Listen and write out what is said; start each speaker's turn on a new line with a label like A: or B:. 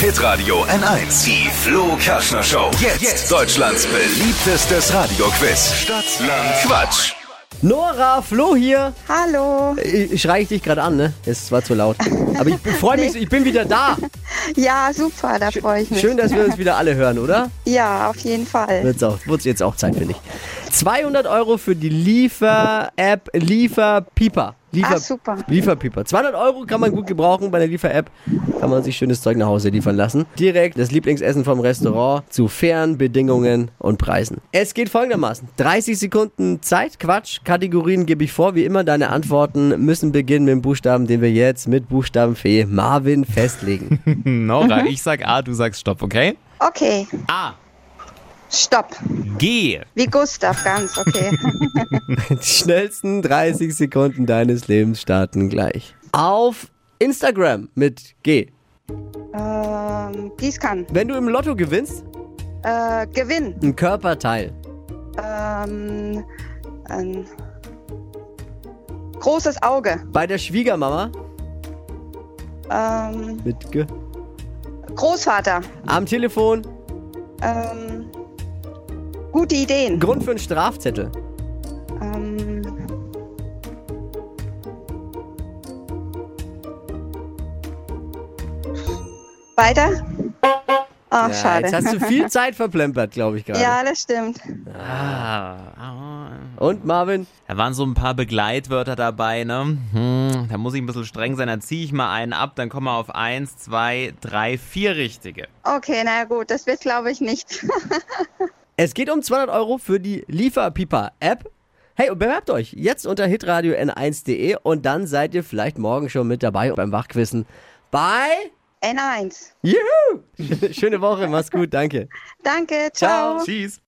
A: Hitradio N1. Die Flo Kaschner Show. Jetzt. Deutschlands beliebtestes Radioquiz. Stadt, Land, Quatsch.
B: Nora, Flo hier.
C: Hallo.
B: Ich, schreie ich dich gerade an, ne? Es war zu laut. Aber ich freue mich, ich bin wieder da.
C: Ja, super, da freue ich mich.
B: Schön, dass wir uns wieder alle hören, oder?
C: Ja, auf jeden Fall.
B: Wird's auch, wird's jetzt auch Zeit, finde ich. 200 Euro für die Liefer-App Lieferpieper. Liefer
C: Ah, super.
B: Lieferpieper. 200 Euro kann man gut gebrauchen bei der Liefer-App. Kann man sich schönes Zeug nach Hause liefern lassen. Direkt das Lieblingsessen vom Restaurant zu fairen Bedingungen und Preisen. Es geht folgendermaßen. 30 Sekunden Zeit, Quatsch. Kategorien gebe ich vor. Wie immer, deine Antworten müssen beginnen mit dem Buchstaben, den wir jetzt mit Buchstabenfee Marvin festlegen.
D: Nora, ich sag A, du sagst Stopp, okay?
C: Okay,
D: A,
C: stopp.
D: G.
C: Wie Gustav, ganz okay.
B: Die schnellsten 30 Sekunden deines Lebens starten gleich. Auf Instagram mit G.
C: ähm, Gießkann.
B: Wenn du im Lotto gewinnst,
C: Äh, Gewinn.
B: ein Körperteil.
C: Ähm, ein großes Auge.
B: Bei der Schwiegermama
C: Ähm,
B: mit G.
C: Großvater.
B: Am Telefon
C: Ähm, gute Ideen.
B: Grund für einen Strafzettel.
C: Ähm, weiter? Ach,
B: Ja,
C: schade.
B: jetzt hast du viel Zeit verplempert, glaube ich gerade.
C: Ja, das stimmt.
D: Ah,
B: Und Marvin?
D: da waren so ein paar Begleitwörter dabei, ne? Hm, da muss ich ein bisschen streng sein. Dann ziehe ich mal einen ab, dann kommen wir auf eins, zwei, drei, vier richtige.
C: Okay, na gut, das wird glaube ich nicht.
B: Es geht um 200 Euro für die Lieferpipa-App. Hey, und bewerbt euch jetzt unter hitradio n1.de und dann seid ihr vielleicht morgen schon mit dabei beim Wachquissen bei...
C: N1.
B: Juhu! Schöne Woche, mach's gut, danke.
C: Danke, ciao.
D: Tschüss.